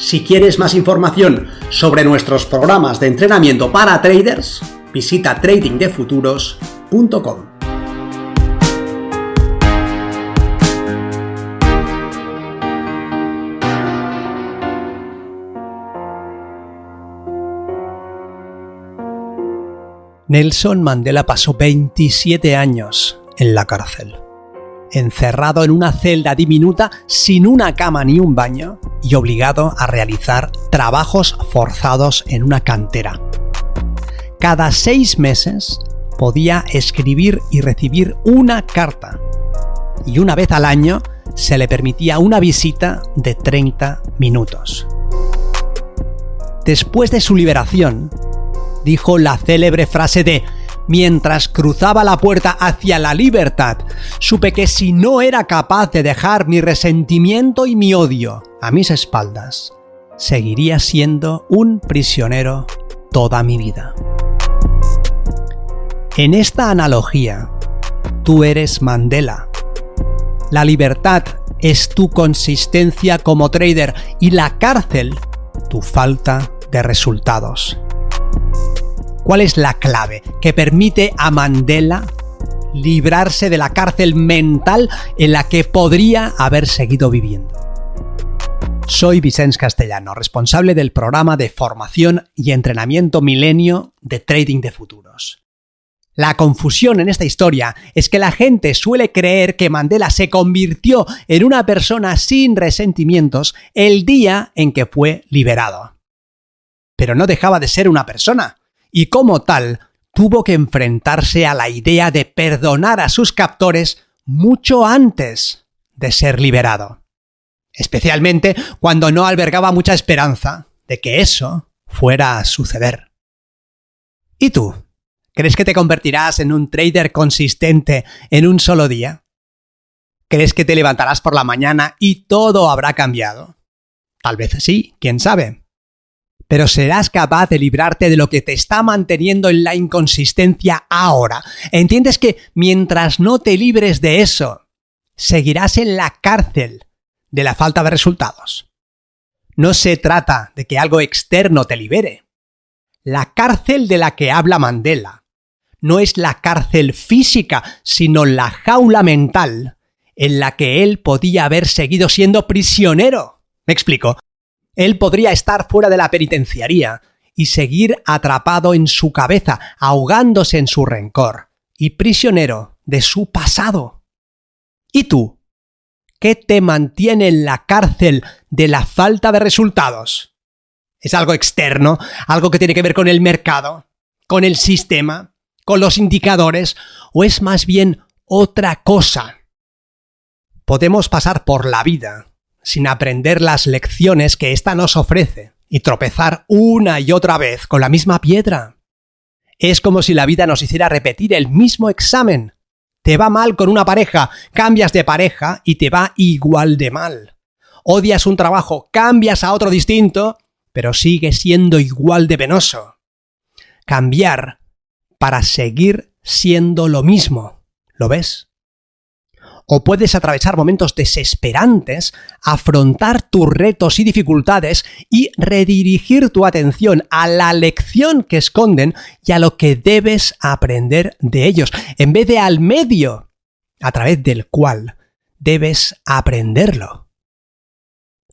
Si quieres más información sobre nuestros programas de entrenamiento para traders, visita tradingdefuturos.com. Nelson Mandela pasó 27 años en la cárcel, encerrado en una celda diminuta sin una cama ni un baño y obligado a realizar trabajos forzados en una cantera. Cada seis meses podía escribir y recibir una carta y una vez al año se le permitía una visita de 30 minutos. Después de su liberación, dijo la célebre frase de Mientras cruzaba la puerta hacia la libertad, supe que si no era capaz de dejar mi resentimiento y mi odio a mis espaldas, seguiría siendo un prisionero toda mi vida. En esta analogía, tú eres Mandela. La libertad es tu consistencia como trader y la cárcel tu falta de resultados. ¿Cuál es la clave que permite a Mandela librarse de la cárcel mental en la que podría haber seguido viviendo? Soy Vicente Castellano, responsable del programa de formación y entrenamiento milenio de Trading de Futuros. La confusión en esta historia es que la gente suele creer que Mandela se convirtió en una persona sin resentimientos el día en que fue liberado. Pero no dejaba de ser una persona y como tal tuvo que enfrentarse a la idea de perdonar a sus captores mucho antes de ser liberado. Especialmente cuando no albergaba mucha esperanza de que eso fuera a suceder. ¿Y tú? ¿Crees que te convertirás en un trader consistente en un solo día? ¿Crees que te levantarás por la mañana y todo habrá cambiado? Tal vez sí, quién sabe pero serás capaz de librarte de lo que te está manteniendo en la inconsistencia ahora. ¿Entiendes que mientras no te libres de eso, seguirás en la cárcel de la falta de resultados? No se trata de que algo externo te libere. La cárcel de la que habla Mandela no es la cárcel física, sino la jaula mental en la que él podía haber seguido siendo prisionero. Me explico. Él podría estar fuera de la penitenciaría y seguir atrapado en su cabeza, ahogándose en su rencor y prisionero de su pasado. ¿Y tú? ¿Qué te mantiene en la cárcel de la falta de resultados? ¿Es algo externo? ¿Algo que tiene que ver con el mercado? ¿Con el sistema? ¿Con los indicadores? ¿O es más bien otra cosa? Podemos pasar por la vida sin aprender las lecciones que ésta nos ofrece y tropezar una y otra vez con la misma piedra. Es como si la vida nos hiciera repetir el mismo examen. Te va mal con una pareja, cambias de pareja y te va igual de mal. Odias un trabajo, cambias a otro distinto, pero sigue siendo igual de penoso. Cambiar para seguir siendo lo mismo. ¿Lo ves? O puedes atravesar momentos desesperantes, afrontar tus retos y dificultades y redirigir tu atención a la lección que esconden y a lo que debes aprender de ellos, en vez de al medio a través del cual debes aprenderlo.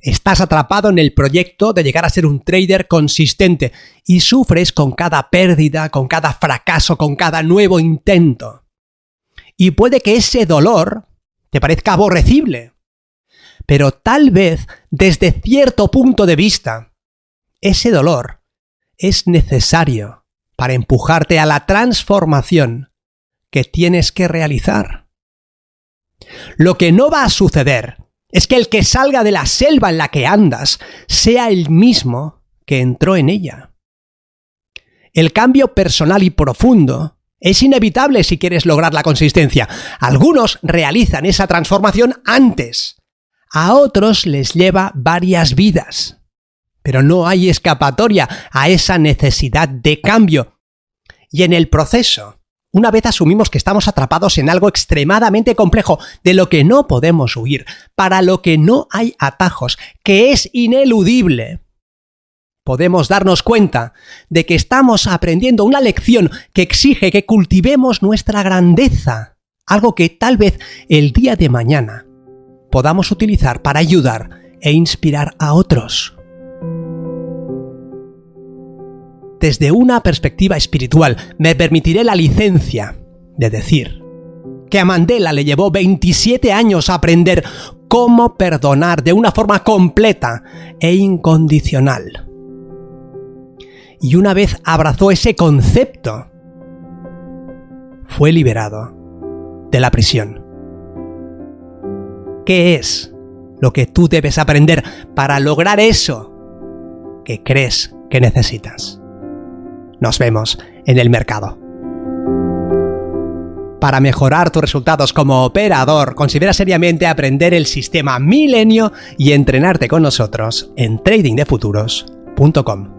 Estás atrapado en el proyecto de llegar a ser un trader consistente y sufres con cada pérdida, con cada fracaso, con cada nuevo intento. Y puede que ese dolor te parezca aborrecible. Pero tal vez, desde cierto punto de vista, ese dolor es necesario para empujarte a la transformación que tienes que realizar. Lo que no va a suceder es que el que salga de la selva en la que andas sea el mismo que entró en ella. El cambio personal y profundo es inevitable si quieres lograr la consistencia. Algunos realizan esa transformación antes. A otros les lleva varias vidas. Pero no hay escapatoria a esa necesidad de cambio. Y en el proceso, una vez asumimos que estamos atrapados en algo extremadamente complejo, de lo que no podemos huir, para lo que no hay atajos, que es ineludible, podemos darnos cuenta de que estamos aprendiendo una lección que exige que cultivemos nuestra grandeza, algo que tal vez el día de mañana podamos utilizar para ayudar e inspirar a otros. Desde una perspectiva espiritual, me permitiré la licencia de decir que a Mandela le llevó 27 años aprender cómo perdonar de una forma completa e incondicional y una vez abrazó ese concepto, fue liberado de la prisión. ¿Qué es lo que tú debes aprender para lograr eso que crees que necesitas? Nos vemos en el mercado. Para mejorar tus resultados como operador, considera seriamente aprender el sistema Milenio y entrenarte con nosotros en tradingdefuturos.com.